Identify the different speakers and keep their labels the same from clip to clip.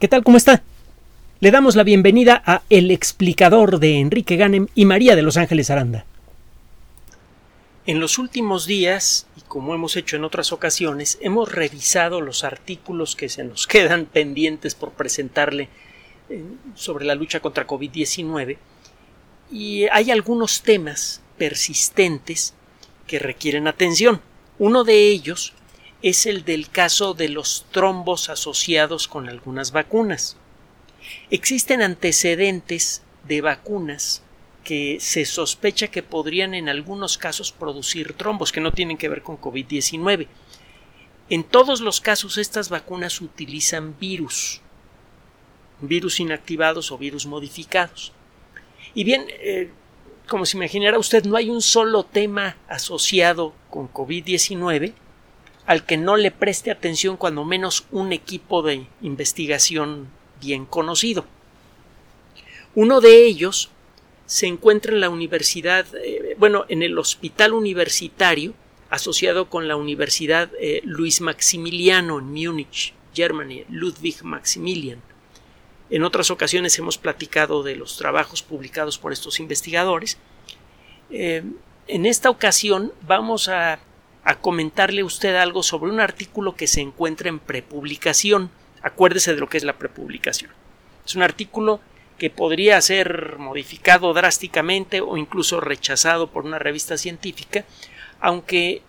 Speaker 1: ¿Qué tal? ¿Cómo está? Le damos la bienvenida a El explicador de Enrique Ganem y María de Los Ángeles Aranda. En los últimos días, y como hemos hecho en otras ocasiones, hemos revisado los artículos que se nos quedan pendientes por presentarle eh, sobre la lucha contra COVID-19 y hay algunos temas persistentes que requieren atención. Uno de ellos es el del caso de los trombos asociados con algunas vacunas. Existen antecedentes de vacunas que se sospecha que podrían en algunos casos producir trombos que no tienen que ver con COVID-19. En todos los casos estas vacunas utilizan virus, virus inactivados o virus modificados. Y bien, eh, como se imaginará usted, no hay un solo tema asociado con COVID-19 al que no le preste atención cuando menos un equipo de investigación bien conocido. Uno de ellos se encuentra en la universidad, eh, bueno, en el hospital universitario asociado con la Universidad eh, Luis Maximiliano en Múnich, Germany, Ludwig Maximilian. En otras ocasiones hemos platicado de los trabajos publicados por estos investigadores. Eh, en esta ocasión vamos a a comentarle usted algo sobre un artículo que se encuentra en prepublicación. Acuérdese de lo que es la prepublicación. Es un artículo que podría ser modificado drásticamente o incluso rechazado por una revista científica, aunque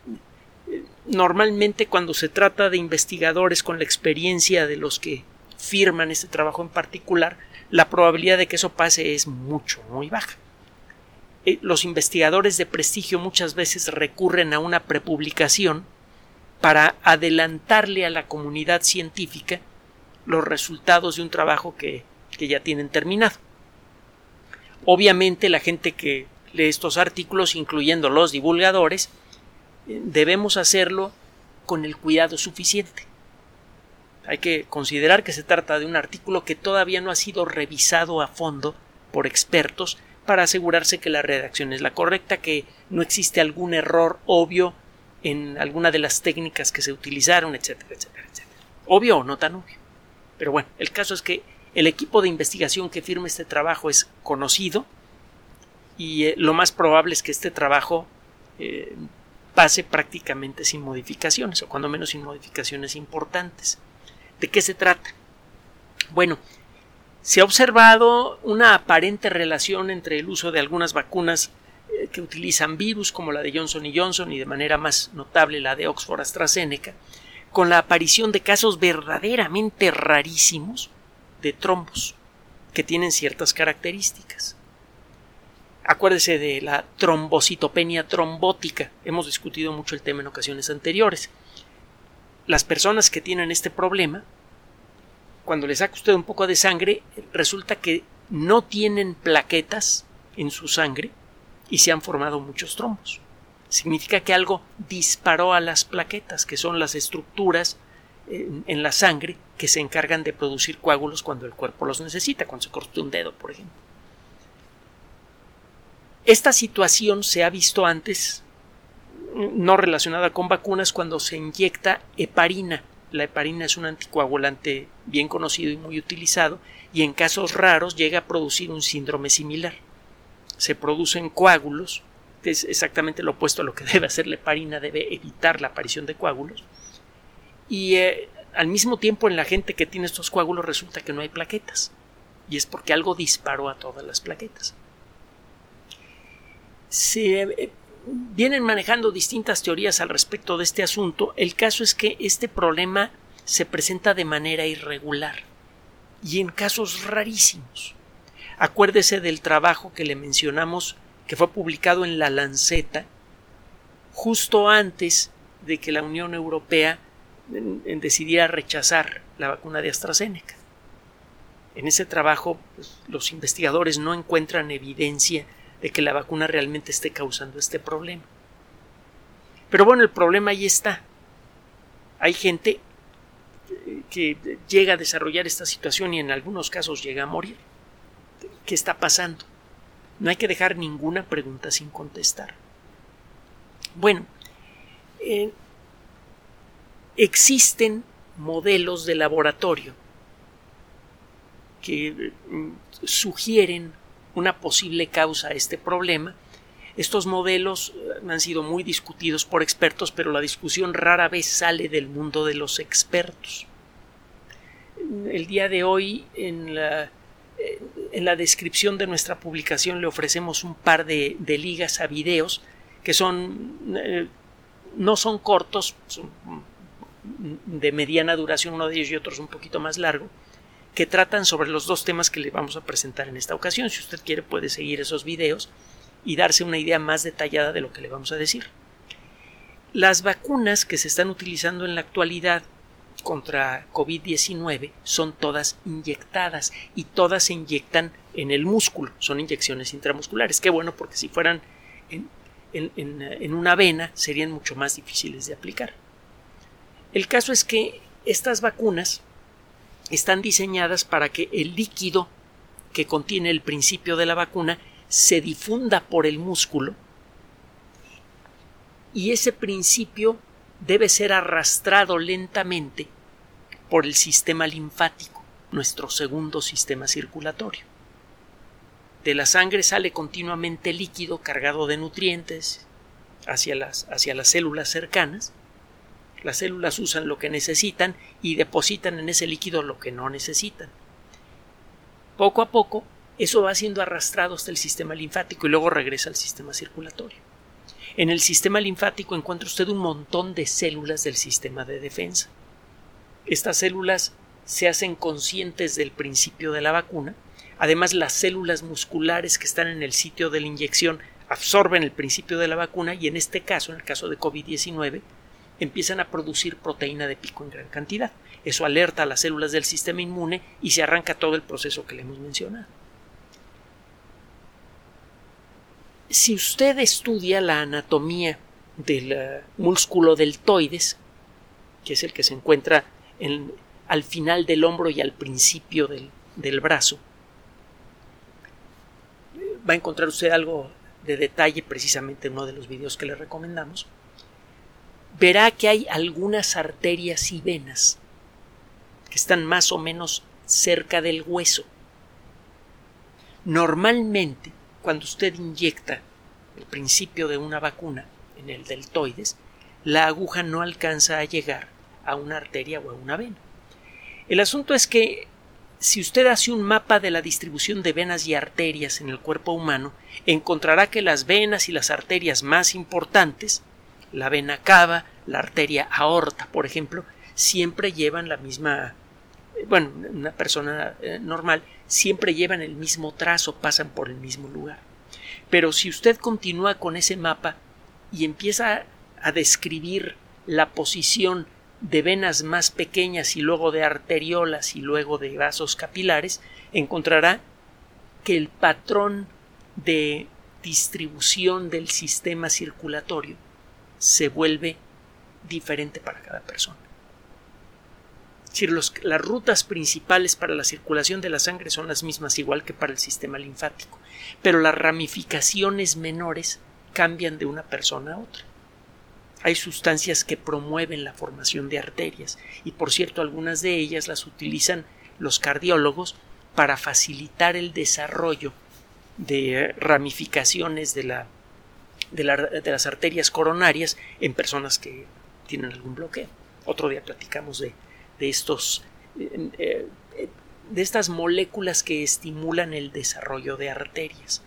Speaker 1: eh, normalmente cuando se trata de investigadores con la experiencia de los que firman este trabajo en particular, la probabilidad de que eso pase es mucho, muy baja. Eh, los investigadores de prestigio muchas veces recurren a una prepublicación para adelantarle a la comunidad científica los resultados de un trabajo que, que ya tienen terminado. Obviamente la gente que lee estos artículos, incluyendo los divulgadores, eh, debemos hacerlo con el cuidado suficiente. Hay que considerar que se trata de un artículo que todavía no ha sido revisado a fondo por expertos para asegurarse que la redacción es la correcta, que no existe algún error obvio en alguna de las técnicas que se utilizaron, etcétera, etcétera, etcétera. Obvio o no tan obvio. Pero bueno, el caso es que el equipo de investigación que firma este trabajo es conocido y eh, lo más probable es que este trabajo eh, pase prácticamente sin modificaciones, o cuando menos sin modificaciones importantes. ¿De qué se trata? Bueno, se ha observado una aparente relación entre el uso de algunas vacunas eh, que utilizan virus como la de Johnson y Johnson y de manera más notable la de Oxford AstraZeneca con la aparición de casos verdaderamente rarísimos de trombos que tienen ciertas características. Acuérdese de la trombocitopenia trombótica. Hemos discutido mucho el tema en ocasiones anteriores. Las personas que tienen este problema cuando le saca usted un poco de sangre, resulta que no tienen plaquetas en su sangre y se han formado muchos trombos. Significa que algo disparó a las plaquetas, que son las estructuras en, la sangre que se encargan de producir coágulos cuando el cuerpo los necesita, cuando se corta un dedo, por ejemplo. Esta situación se ha visto antes, no relacionada con vacunas, cuando se inyecta heparina la heparina es un anticoagulante bien conocido y muy utilizado y en casos raros llega a producir un síndrome similar. Se producen coágulos, que es exactamente lo opuesto a lo que debe hacer la heparina, debe evitar la aparición de coágulos. Y eh, al mismo tiempo en la gente que tiene estos coágulos resulta que no hay plaquetas. Y es porque algo disparó a todas las plaquetas. Se eh, vienen manejando distintas teorías al respecto de este asunto. El caso es que este problema se presenta de manera irregular y en casos rarísimos. Acuérdese del trabajo que le mencionamos que fue publicado en la Lanceta justo antes de que la Unión Europea decidiera rechazar la vacuna de AstraZeneca. En ese trabajo pues, los investigadores no encuentran evidencia de que la vacuna realmente esté causando este problema. Pero bueno, el problema ahí está. Hay gente que llega a desarrollar esta situación y en algunos casos llega a morir. ¿Qué está pasando? No hay que dejar ninguna pregunta sin contestar. Bueno, eh, existen modelos de laboratorio que mm, sugieren una posible causa a este problema. Estos modelos eh, han sido muy discutidos por expertos, pero la discusión rara vez sale del mundo de los expertos. El día de hoy, en la, eh, descripción de nuestra publicación, le ofrecemos un par de, ligas a videos que son eh, no son cortos, son de mediana duración uno de ellos y otros un poquito más largo, que tratan sobre los dos temas que le vamos a presentar en esta ocasión. Si usted quiere puede seguir esos videos y darse una idea más detallada de lo que le vamos a decir. Las vacunas que se están utilizando en la actualidad contra COVID-19 son todas inyectadas y todas se inyectan en el músculo, son inyecciones intramusculares. Qué bueno porque si fueran en, en una vena serían mucho más difíciles de aplicar. El caso es que estas vacunas están diseñadas para que el líquido que contiene el principio de la vacuna se difunda por el músculo y ese principio debe ser arrastrado lentamente por el sistema linfático, nuestro segundo sistema circulatorio. De la sangre sale continuamente líquido cargado de nutrientes hacia las, hacia las células cercanas las células usan lo que necesitan y depositan en ese líquido lo que no necesitan. Poco a poco, eso va siendo arrastrado hasta el sistema linfático y luego regresa al sistema circulatorio. En el sistema linfático encuentra usted un montón de células del sistema de defensa. Estas células se hacen conscientes del principio de la vacuna. Además, las células musculares que están en el sitio de la inyección absorben el principio de la vacuna y en este caso, en el caso de COVID-19, empiezan a producir proteína de pico en gran cantidad. Eso alerta a las células del sistema inmune y se arranca todo el proceso que le hemos mencionado. Si usted estudia la anatomía del eh, músculo deltoides, que es el que se encuentra al final del hombro y al principio del, del brazo, va a encontrar usted algo de detalle precisamente en uno de los videos que le recomendamos verá que hay algunas arterias y venas que están más o menos cerca del hueso. Normalmente, cuando usted inyecta el principio de una vacuna en el deltoides, la aguja no alcanza a llegar a una arteria o a una vena. El asunto es que si usted hace un mapa de la distribución de venas y arterias en el cuerpo humano, encontrará que las venas y las arterias más importantes la vena cava, la arteria aorta, por ejemplo, siempre llevan la misma bueno, una persona eh, normal siempre llevan el mismo trazo, pasan por el mismo lugar. Pero si usted continúa con ese mapa y empieza a describir la posición de venas más pequeñas y luego de arteriolas y luego de vasos capilares, encontrará que el patrón de distribución del sistema circulatorio se vuelve diferente para cada persona. Decir, las rutas principales para la circulación de la sangre son las mismas igual que para el sistema linfático, pero las ramificaciones menores cambian de una persona a otra. Hay sustancias que promueven la formación de arterias y por cierto algunas de ellas las utilizan los cardiólogos para facilitar el desarrollo de ramificaciones de la de, las arterias coronarias en personas que tienen algún bloqueo. Otro día platicamos de, estos eh, eh, de estas moléculas que estimulan el desarrollo de arterias,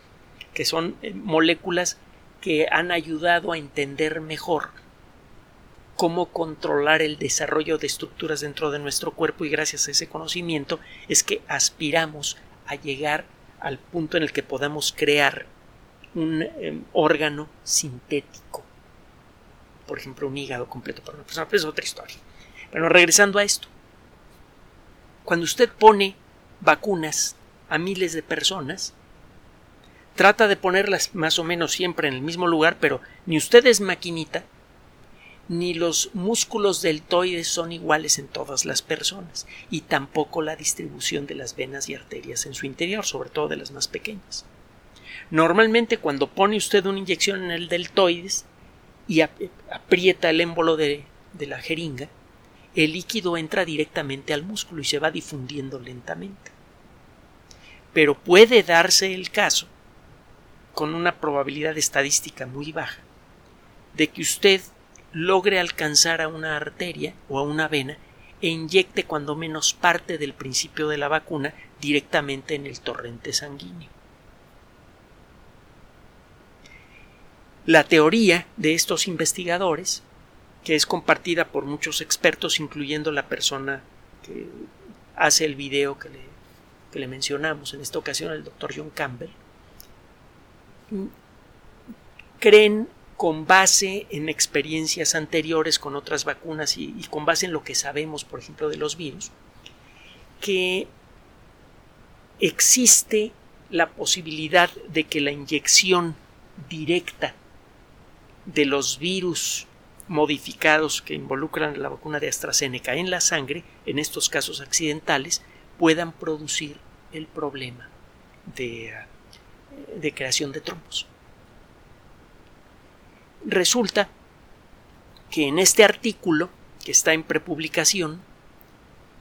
Speaker 1: que son eh, moléculas que han ayudado a entender mejor cómo controlar el desarrollo de estructuras dentro de nuestro cuerpo y gracias a ese conocimiento es que aspiramos a llegar al punto en el que podamos crear un em, órgano sintético. Por ejemplo, un hígado completo para una persona. Es otra historia. Bueno, regresando a esto. Cuando usted pone vacunas a miles de personas, trata de ponerlas más o menos siempre en el mismo lugar, pero ni usted es maquinita, ni los músculos deltoides son iguales en todas las personas, y tampoco la distribución de las venas y arterias en su interior, sobre todo de las más pequeñas. Normalmente cuando pone usted una inyección en el deltoides y aprieta el émbolo de, la jeringa, el líquido entra directamente al músculo y se va difundiendo lentamente. pero puede darse el caso, con una probabilidad estadística muy baja, de que usted logre alcanzar a una arteria o a una vena e inyecte cuando menos parte del principio de la vacuna directamente en el torrente sanguíneo. La teoría de estos investigadores, que es compartida por muchos expertos, incluyendo la persona que hace el video que le, que le mencionamos, en esta ocasión el doctor John Campbell, creen con base en experiencias anteriores con otras vacunas y, con base en lo que sabemos, por ejemplo, de los virus, que existe la posibilidad de que la inyección directa de los virus modificados que involucran la vacuna de AstraZeneca en la sangre, en estos casos accidentales, puedan producir el problema de, de creación de trombos. Resulta que en este artículo, que está en prepublicación,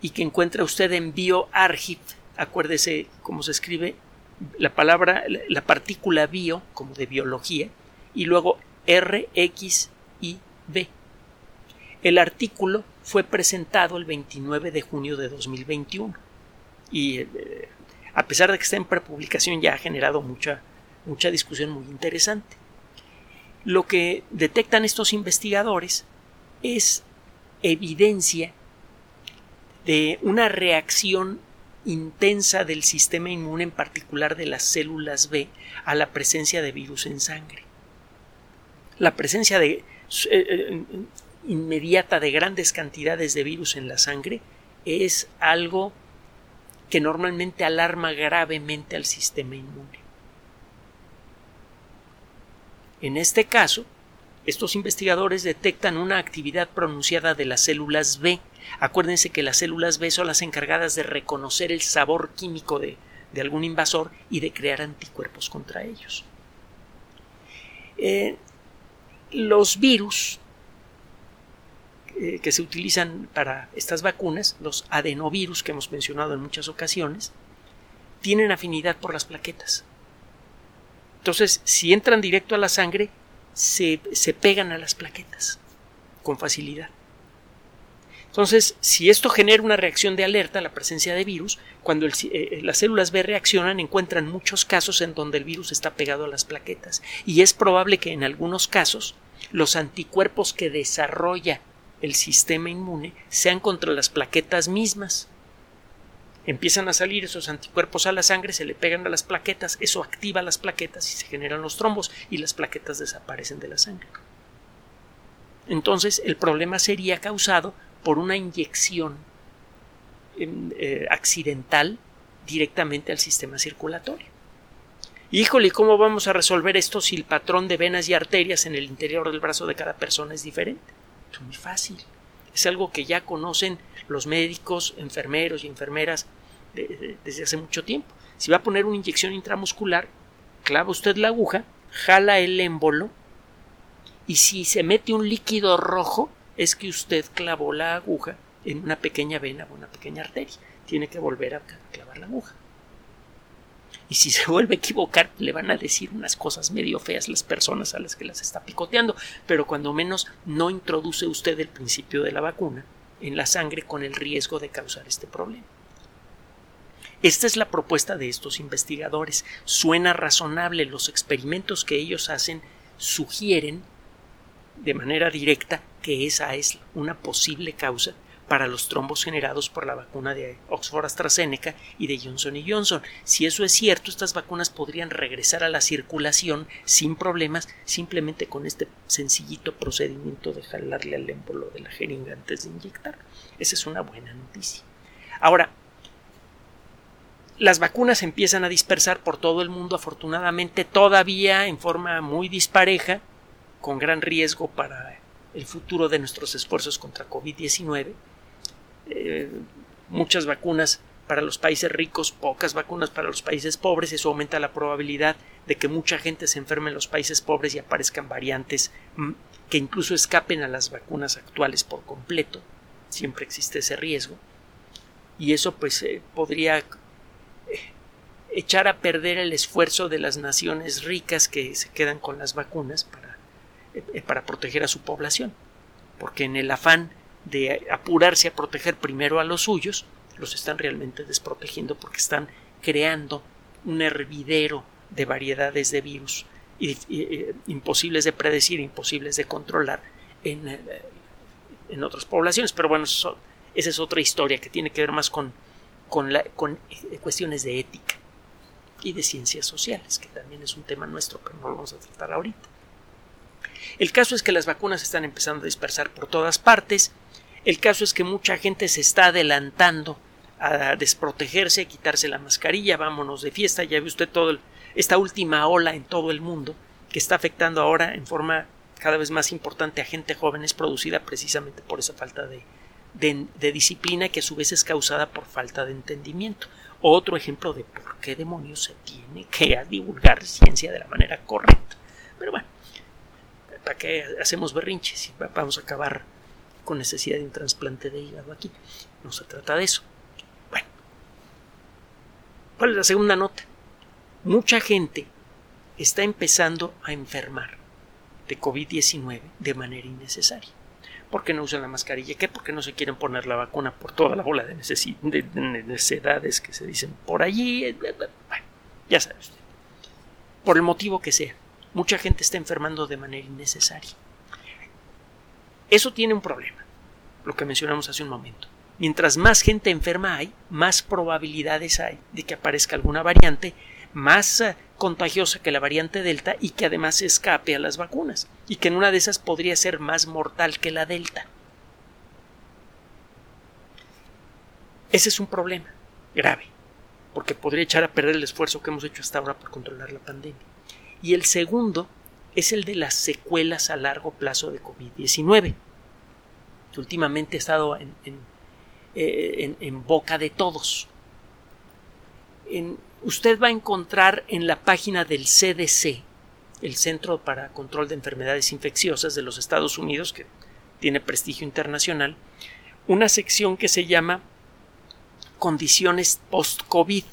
Speaker 1: y que encuentra usted en BioArchive, acuérdese cómo se escribe la palabra, la partícula bio, como de biología, y luego R, X, Y, B. El artículo fue presentado el 29 de junio de 2021 y eh, a pesar de que está en prepublicación ya ha generado mucha, mucha discusión muy interesante. Lo que detectan estos investigadores es evidencia de una reacción intensa del sistema inmune, en particular de las células B, a la presencia de virus en sangre. La presencia de, eh, eh, inmediata de grandes cantidades de virus en la sangre es algo que normalmente alarma gravemente al sistema inmune. En este caso, estos investigadores detectan una actividad pronunciada de las células B. Acuérdense que las células B son las encargadas de reconocer el sabor químico de, algún invasor y de crear anticuerpos contra ellos. Eh, los virus eh, que se utilizan para estas vacunas, los adenovirus que hemos mencionado en muchas ocasiones, tienen afinidad por las plaquetas. Entonces, si entran directo a la sangre, se, pegan a las plaquetas con facilidad. Entonces, si esto genera una reacción de alerta a la presencia de virus, cuando eh, eh, las células B reaccionan, encuentran muchos casos en donde el virus está pegado a las plaquetas. Y es probable que en algunos casos los anticuerpos que desarrolla el sistema inmune sean contra las plaquetas mismas empiezan a salir esos anticuerpos a la sangre, se le pegan a las plaquetas, eso activa las plaquetas y se generan los trombos y las plaquetas desaparecen de la sangre. Entonces el problema sería causado por una inyección eh, accidental directamente al sistema circulatorio. Híjole, ¿cómo vamos a resolver esto si el patrón de venas y arterias en el interior del brazo de cada persona es diferente? Es muy fácil. Es algo que ya conocen los médicos, enfermeros y enfermeras desde hace mucho tiempo. Si va a poner una inyección intramuscular, clava usted la aguja, jala el émbolo y si se mete un líquido rojo es que usted clavó la aguja en una pequeña vena o una pequeña arteria. Tiene que volver a clavar la aguja. Y si se vuelve a equivocar, le van a decir unas cosas medio feas las personas a las que las está picoteando, pero cuando menos no introduce usted el principio de la vacuna en la sangre con el riesgo de causar este problema. Esta es la propuesta de estos investigadores. Suena razonable. Los experimentos que ellos hacen sugieren de manera directa que esa es una posible causa para los trombos generados por la vacuna de Oxford AstraZeneca y de Johnson Johnson. Si eso es cierto, estas vacunas podrían regresar a la circulación sin problemas simplemente con este sencillito procedimiento de jalarle al émbolo de la jeringa antes de inyectar. Esa es una buena noticia. Ahora, las vacunas empiezan a dispersar por todo el mundo, afortunadamente, todavía en forma muy dispareja, con gran riesgo para el futuro de nuestros esfuerzos contra COVID-19. Eh, muchas vacunas para los países ricos, pocas vacunas para los países pobres, eso aumenta la probabilidad de que mucha gente se enferme en los países pobres y aparezcan variantes mm, que incluso escapen a las vacunas actuales por completo. Siempre existe ese riesgo. Y eso pues eh, podría echar a perder el esfuerzo de las naciones ricas que se quedan con las vacunas para, eh, para proteger a su población. Porque en el afán de apurarse a proteger primero a los suyos, los están realmente desprotegiendo porque están creando un hervidero de variedades de virus eh, imposibles de predecir, imposibles de controlar en, eh, en otras poblaciones. Pero bueno, esa es otra historia que tiene que ver más con, con eh, cuestiones de ética y de ciencias sociales, que también es un tema nuestro, pero no lo vamos a tratar ahorita. El caso es que las vacunas están empezando a dispersar por todas partes. El caso es que mucha gente se está adelantando a desprotegerse, a quitarse la mascarilla, vámonos de fiesta, ya ve usted todo esta última ola en todo el mundo que está afectando ahora en forma cada vez más importante a gente joven es producida precisamente por esa falta de, de, disciplina que a su vez es causada por falta de entendimiento. Otro ejemplo de por qué demonios se tiene que divulgar ciencia de la manera correcta. ¿Para qué hacemos berrinches? Vamos a acabar con necesidad de un trasplante de hígado aquí. No se trata de eso. Bueno, ¿cuál es la segunda nota? Mucha gente está empezando a enfermar de COVID-19 de manera innecesaria. ¿Por qué no usan la mascarilla? ¿Qué? Porque no se quieren poner la vacuna por toda la bola de, necesidades que se dicen por allí. Bueno, ya sabe usted. Por el motivo que sea. Mucha gente está enfermando de manera innecesaria. Eso tiene un problema, lo que mencionamos hace un momento. Mientras más gente enferma hay, más probabilidades hay de que aparezca alguna variante más contagiosa que la variante Delta y que además escape a las vacunas y que en una de esas podría ser más mortal que la Delta. Ese es un problema grave, porque podría echar a perder el esfuerzo que hemos hecho hasta ahora por controlar la pandemia. Y el segundo es el de las secuelas a largo plazo de COVID-19, que últimamente ha estado en, eh, en boca de todos. Usted va a encontrar en la página del CDC, el Centro para Control de Enfermedades Infecciosas de los Estados Unidos, que tiene prestigio internacional, una sección que se llama Condiciones post-COVID.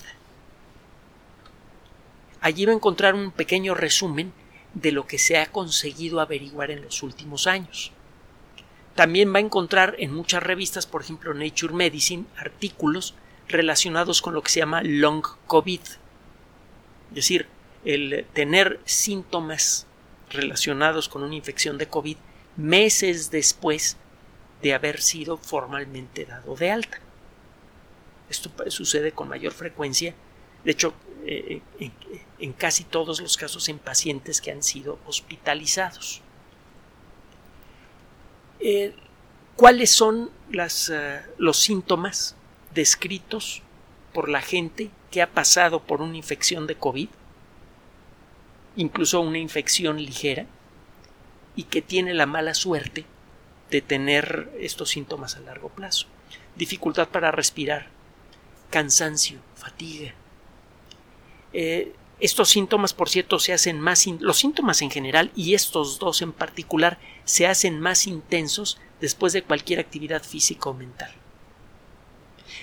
Speaker 1: Allí va a encontrar un pequeño resumen de lo que se ha conseguido averiguar en los últimos años. También va a encontrar en muchas revistas, por ejemplo Nature Medicine, artículos relacionados con lo que se llama long COVID. Es decir, el tener síntomas relacionados con una infección de COVID meses después de haber sido formalmente dado de alta. Esto sucede con mayor frecuencia, de hecho, eh, en, casi todos los casos en pacientes que han sido hospitalizados. Eh, ¿Cuáles son eh, los síntomas descritos por la gente que ha pasado por una infección de COVID, incluso una infección ligera, y que tiene la mala suerte de tener estos síntomas a largo plazo. Dificultad para respirar, cansancio, fatiga. Eh, estos síntomas, por cierto, se hacen más, los síntomas en general y estos dos en particular se hacen más intensos después de cualquier actividad física o mental.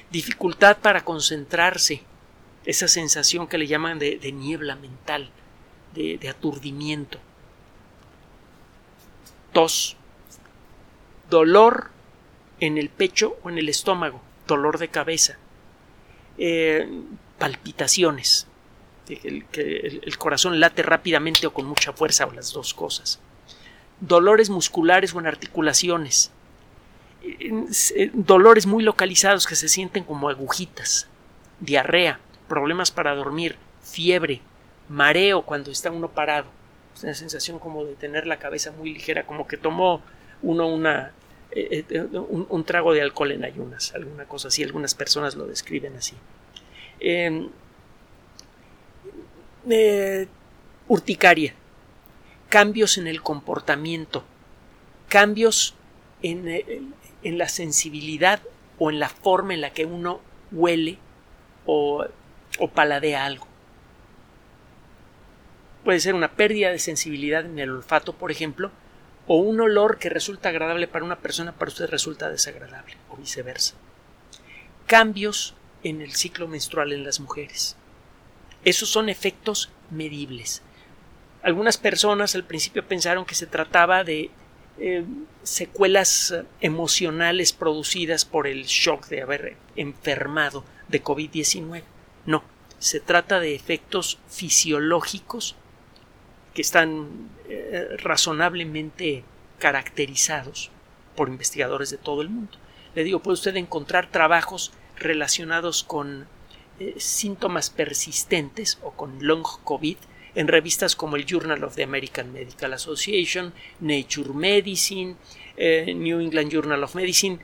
Speaker 1: Dificultad para concentrarse, esa sensación que le llaman de, niebla mental, de, aturdimiento, tos, dolor en el pecho o en el estómago, dolor de cabeza, eh, palpitaciones, que el, corazón late rápidamente o con mucha fuerza o las dos cosas, dolores musculares o en articulaciones, dolores muy localizados que se sienten como agujitas, diarrea, problemas para dormir, fiebre, mareo cuando está uno parado, una sensación como de tener la cabeza muy ligera, como que tomó uno una, eh, eh, un, trago de alcohol en ayunas, alguna cosa así, algunas personas lo describen así. Em, eh, urticaria, cambios en el comportamiento, cambios en, en la sensibilidad o en la forma en la que uno huele o, o paladea algo. Puede ser una pérdida de sensibilidad en el olfato, por ejemplo, o un olor que resulta agradable para una persona para usted resulta desagradable, o viceversa. Cambios en el ciclo menstrual en las mujeres. Esos son efectos medibles. Algunas personas al principio pensaron que se trataba de eh, secuelas emocionales producidas por el shock de haber enfermado de COVID-19. No, se trata de efectos fisiológicos que están eh, razonablemente caracterizados por investigadores de todo el mundo. Le digo, puede usted encontrar trabajos relacionados con eh, síntomas persistentes o con long COVID en revistas como el Journal of the American Medical Association, Nature Medicine, eh, New England Journal of Medicine,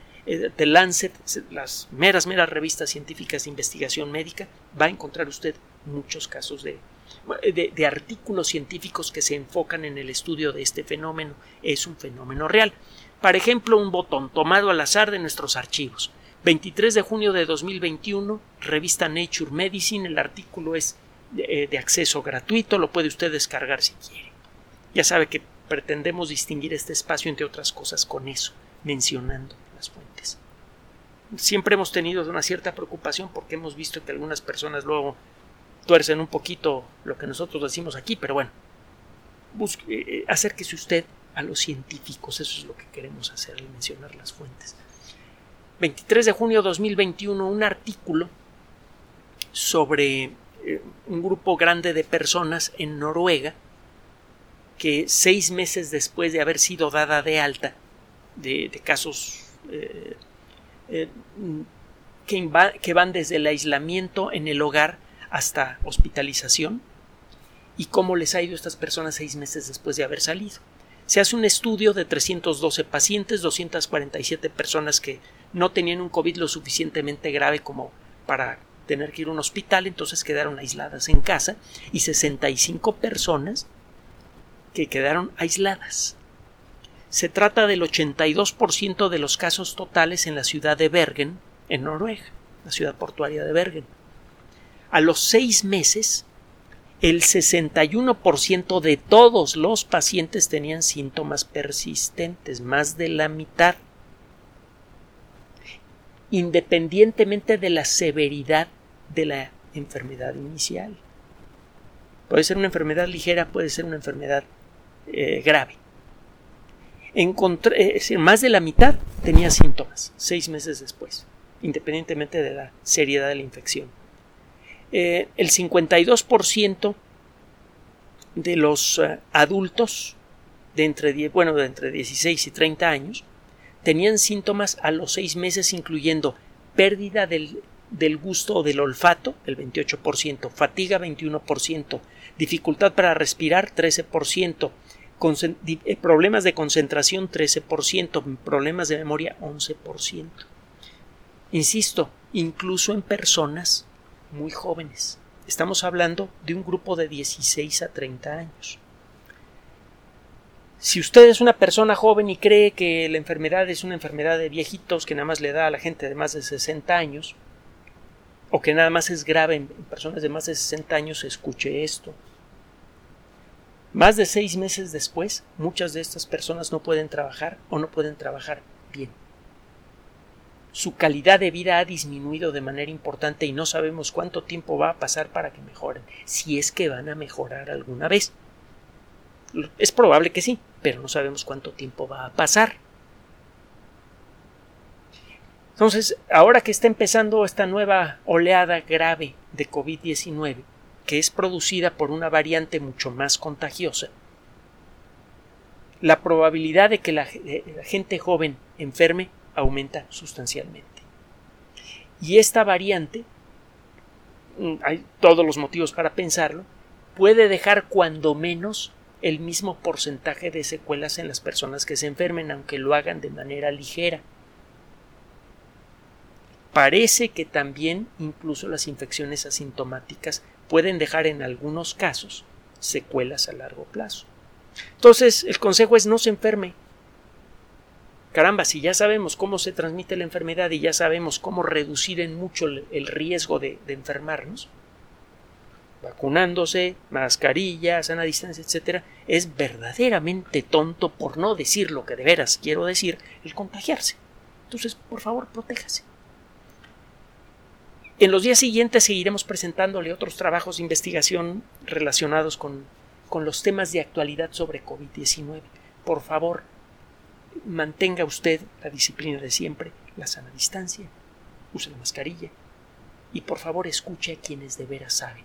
Speaker 1: The Lancet, las meras, meras revistas científicas de investigación médica, va a encontrar usted muchos casos de, de, artículos científicos que se enfocan en el estudio de este fenómeno. Es un fenómeno real. Por ejemplo, un botón tomado al azar de nuestros archivos. 23 de junio de 2021, revista Nature Medicine, el artículo es de, de acceso gratuito, lo puede usted descargar si quiere. Ya sabe que pretendemos distinguir este espacio, entre otras cosas, con eso, mencionando las fuentes. Siempre hemos tenido una cierta preocupación porque hemos visto que algunas personas luego tuercen un poquito lo que nosotros decimos aquí, pero bueno, busque, eh, eh, acérquese usted a los científicos, eso es lo que queremos hacer mencionar las fuentes. 23 de junio de 2021, un artículo sobre eh, un grupo grande de personas en Noruega que seis meses después de haber sido dada de alta de, casos que, que van desde el aislamiento en el hogar hasta hospitalización y cómo les ha ido a estas personas seis meses después de haber salido. Se hace un estudio de 312 pacientes, 247 personas que no tenían un COVID lo suficientemente grave como para tener que ir a un hospital, entonces quedaron aisladas en casa, y 65 personas que quedaron aisladas. Se trata del 82% de los casos totales en la ciudad de Bergen, en Noruega, la ciudad portuaria de Bergen. A los seis meses, el 61% de todos los pacientes tenían síntomas persistentes, más de la mitad, independientemente de la severidad de la enfermedad inicial. Puede ser una enfermedad ligera, puede ser una enfermedad eh, grave. Encontré, más de la mitad tenía síntomas seis meses después, independientemente de la seriedad de la infección. Eh, el 52% de los eh, adultos de entre, bueno, de entre 16 y 30 años tenían síntomas a los seis meses, incluyendo pérdida del, del gusto o del olfato, el 28%, fatiga, 21%, dificultad para respirar, 13%, eh, problemas de concentración, 13%, problemas de memoria, 11%. Insisto, incluso en personas muy jóvenes. Estamos hablando de un grupo de 16 a 30 años. Si usted es una persona joven y cree que la enfermedad es una enfermedad de viejitos que nada más le da a la gente de más de 60 años, o que nada más es grave en personas de más de 60 años, escuche esto. Más de seis meses después, muchas de estas personas no pueden trabajar o no pueden trabajar bien su calidad de vida ha disminuido de manera importante y no sabemos cuánto tiempo va a pasar para que mejoren, si es que van a mejorar alguna vez. Es probable que sí, pero no sabemos cuánto tiempo va a pasar. Entonces, ahora que está empezando esta nueva oleada grave de COVID-19, que es producida por una variante mucho más contagiosa, la probabilidad de que la, gente joven enferme aumenta sustancialmente. Y esta variante, mm, hay todos los motivos para pensarlo, puede dejar cuando menos el mismo porcentaje de secuelas en las personas que se enfermen, aunque lo hagan de manera ligera. Parece que también incluso las infecciones asintomáticas pueden dejar en algunos casos secuelas a largo plazo. Entonces, el consejo es no se enferme, caramba, si ya sabemos cómo se transmite la enfermedad y ya sabemos cómo reducir en mucho el riesgo de, enfermarnos, vacunándose, mascarillas, sana distancia, etcétera, es verdaderamente tonto, por no decir lo que de veras quiero decir, el contagiarse. Entonces, por favor, protéjase. En los días siguientes seguiremos presentándole otros trabajos de investigación relacionados con, con los temas de actualidad sobre COVID-19. Por favor, mantenga usted la disciplina de siempre, la sana distancia, use la mascarilla y por favor escuche a quienes de veras saben,